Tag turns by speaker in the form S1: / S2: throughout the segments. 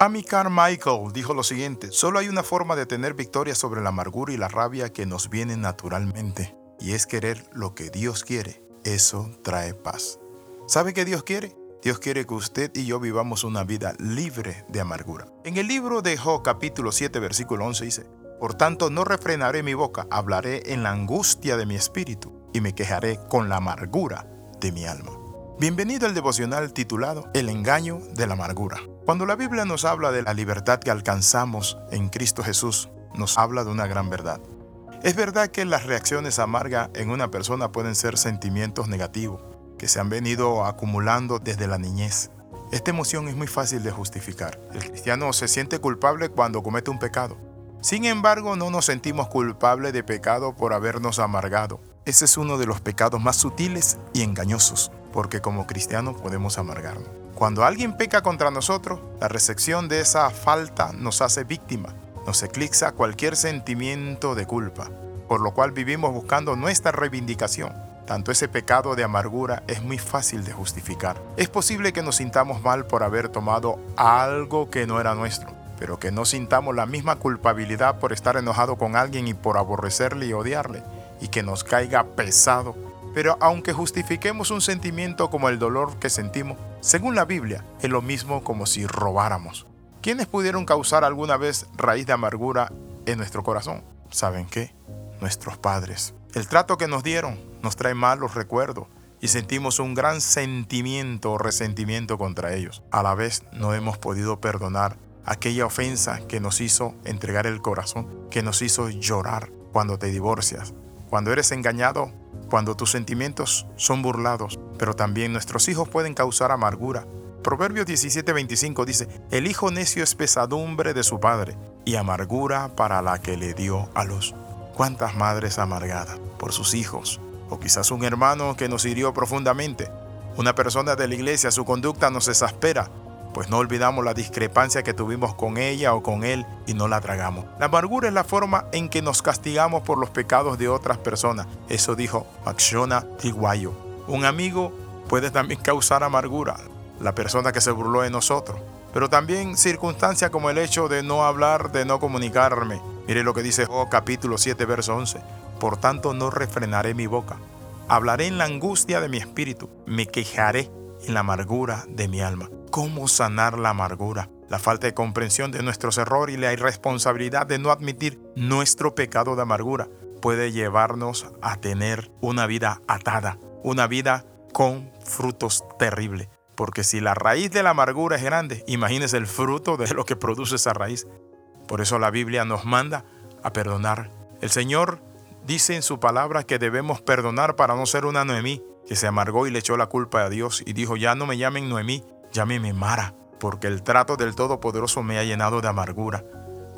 S1: Amy Carmichael dijo lo siguiente, solo hay una forma de tener victoria sobre la amargura y la rabia que nos vienen naturalmente, y es querer lo que Dios quiere. Eso trae paz. ¿Sabe qué Dios quiere? Dios quiere que usted y yo vivamos una vida libre de amargura. En el libro de Job capítulo 7 versículo 11 dice, Por tanto no refrenaré mi boca, hablaré en la angustia de mi espíritu y me quejaré con la amargura de mi alma. Bienvenido al devocional titulado El engaño de la amargura. Cuando la Biblia nos habla de la libertad que alcanzamos en Cristo Jesús, nos habla de una gran verdad. Es verdad que las reacciones amargas en una persona pueden ser sentimientos negativos, que se han venido acumulando desde la niñez. Esta emoción es muy fácil de justificar. El cristiano se siente culpable cuando comete un pecado. Sin embargo, no nos sentimos culpables de pecado por habernos amargado. Ese es uno de los pecados más sutiles y engañosos, porque como cristianos podemos amargarnos. Cuando alguien peca contra nosotros, la recepción de esa falta nos hace víctima, nos eclipsa cualquier sentimiento de culpa, por lo cual vivimos buscando nuestra reivindicación. Tanto ese pecado de amargura es muy fácil de justificar. Es posible que nos sintamos mal por haber tomado algo que no era nuestro, pero que no sintamos la misma culpabilidad por estar enojado con alguien y por aborrecerle y odiarle, y que nos caiga pesado pero aunque justifiquemos un sentimiento como el dolor que sentimos, según la Biblia, es lo mismo como si robáramos. ¿Quiénes pudieron causar alguna vez raíz de amargura en nuestro corazón? ¿Saben qué? Nuestros padres. El trato que nos dieron nos trae malos recuerdos y sentimos un gran sentimiento o resentimiento contra ellos. A la vez no hemos podido perdonar aquella ofensa que nos hizo entregar el corazón, que nos hizo llorar cuando te divorcias, cuando eres engañado cuando tus sentimientos son burlados, pero también nuestros hijos pueden causar amargura. Proverbios 17:25 dice, el hijo necio es pesadumbre de su padre y amargura para la que le dio a luz. ¿Cuántas madres amargadas por sus hijos? O quizás un hermano que nos hirió profundamente. Una persona de la iglesia, su conducta nos exaspera pues no olvidamos la discrepancia que tuvimos con ella o con él y no la tragamos. La amargura es la forma en que nos castigamos por los pecados de otras personas. Eso dijo Maxona Tiguayo. Un amigo puede también causar amargura, la persona que se burló de nosotros. Pero también circunstancias como el hecho de no hablar, de no comunicarme. Mire lo que dice Job capítulo 7, verso 11. Por tanto no refrenaré mi boca. Hablaré en la angustia de mi espíritu. Me quejaré en la amargura de mi alma cómo sanar la amargura, la falta de comprensión de nuestros errores y la irresponsabilidad de no admitir nuestro pecado de amargura puede llevarnos a tener una vida atada, una vida con frutos terribles. Porque si la raíz de la amargura es grande, imagínese el fruto de lo que produce esa raíz. Por eso la Biblia nos manda a perdonar. El Señor dice en su palabra que debemos perdonar para no ser una Noemí, que se amargó y le echó la culpa a Dios y dijo, ya no me llamen Noemí, Llámeme Mara, porque el trato del Todopoderoso me ha llenado de amargura.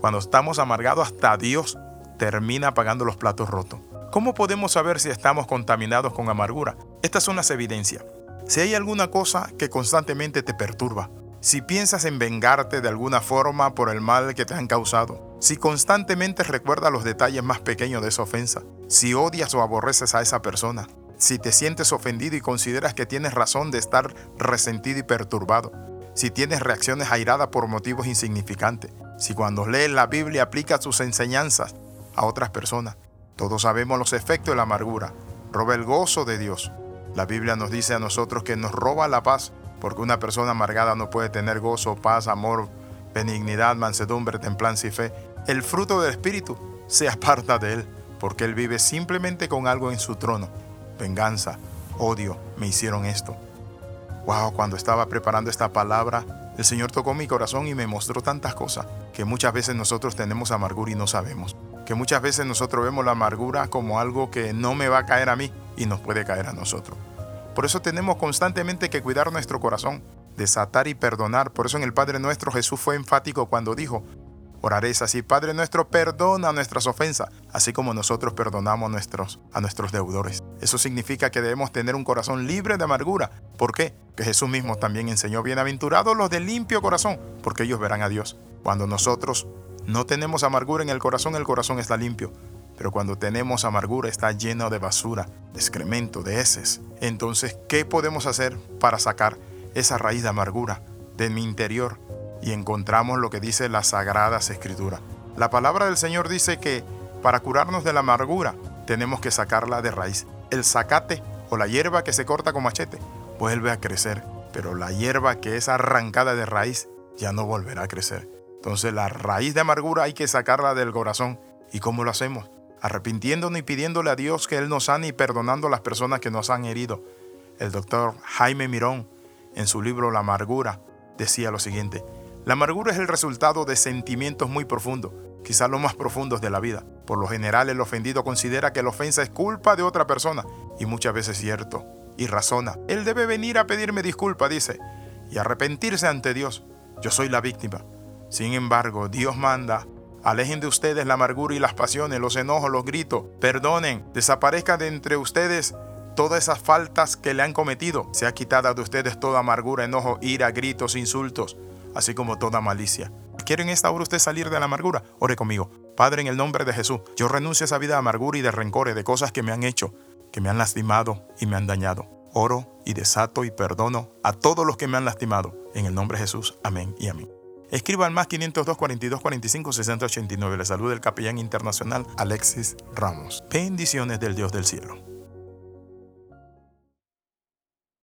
S1: Cuando estamos amargados, hasta Dios termina pagando los platos rotos. ¿Cómo podemos saber si estamos contaminados con amargura? Estas son las evidencias. Si hay alguna cosa que constantemente te perturba, si piensas en vengarte de alguna forma por el mal que te han causado, si constantemente recuerdas los detalles más pequeños de esa ofensa, si odias o aborreces a esa persona, si te sientes ofendido y consideras que tienes razón de estar resentido y perturbado, si tienes reacciones airadas por motivos insignificantes, si cuando lees la Biblia aplicas sus enseñanzas a otras personas. Todos sabemos los efectos de la amargura, roba el gozo de Dios. La Biblia nos dice a nosotros que nos roba la paz, porque una persona amargada no puede tener gozo, paz, amor, benignidad, mansedumbre, templanza y fe. El fruto del Espíritu se aparta de él, porque él vive simplemente con algo en su trono venganza, odio, me hicieron esto. Wow, cuando estaba preparando esta palabra, el Señor tocó mi corazón y me mostró tantas cosas que muchas veces nosotros tenemos amargura y no sabemos. Que muchas veces nosotros vemos la amargura como algo que no me va a caer a mí y nos puede caer a nosotros. Por eso tenemos constantemente que cuidar nuestro corazón, desatar y perdonar. Por eso en el Padre nuestro Jesús fue enfático cuando dijo, Oraréis así, Padre nuestro, perdona nuestras ofensas, así como nosotros perdonamos nuestros, a nuestros deudores. Eso significa que debemos tener un corazón libre de amargura. ¿Por qué? Que Jesús mismo también enseñó, bienaventurados los de limpio corazón, porque ellos verán a Dios. Cuando nosotros no tenemos amargura en el corazón, el corazón está limpio. Pero cuando tenemos amargura está lleno de basura, de excremento, de heces. Entonces, ¿qué podemos hacer para sacar esa raíz de amargura de mi interior? y encontramos lo que dice las sagradas escrituras. La palabra del Señor dice que para curarnos de la amargura tenemos que sacarla de raíz. El zacate o la hierba que se corta con machete vuelve a crecer, pero la hierba que es arrancada de raíz ya no volverá a crecer. Entonces la raíz de amargura hay que sacarla del corazón. ¿Y cómo lo hacemos? Arrepintiéndonos y pidiéndole a Dios que Él nos sane y perdonando a las personas que nos han herido. El doctor Jaime Mirón, en su libro La amargura, decía lo siguiente, la amargura es el resultado de sentimientos muy profundos, quizás los más profundos de la vida. Por lo general el ofendido considera que la ofensa es culpa de otra persona, y muchas veces es cierto, y razona. Él debe venir a pedirme disculpa, dice, y arrepentirse ante Dios. Yo soy la víctima. Sin embargo, Dios manda, alejen de ustedes la amargura y las pasiones, los enojos, los gritos, perdonen, desaparezca de entre ustedes todas esas faltas que le han cometido. Sea quitada de ustedes toda amargura, enojo, ira, gritos, insultos, así como toda malicia. ¿Quiere en esta hora usted salir de la amargura? Ore conmigo. Padre, en el nombre de Jesús, yo renuncio a esa vida de amargura y de rencores, de cosas que me han hecho, que me han lastimado y me han dañado. Oro y desato y perdono a todos los que me han lastimado. En el nombre de Jesús. Amén y amén. Escriba al más 502 42 45 60 89. Le saluda el capellán internacional Alexis Ramos. Bendiciones del Dios del cielo.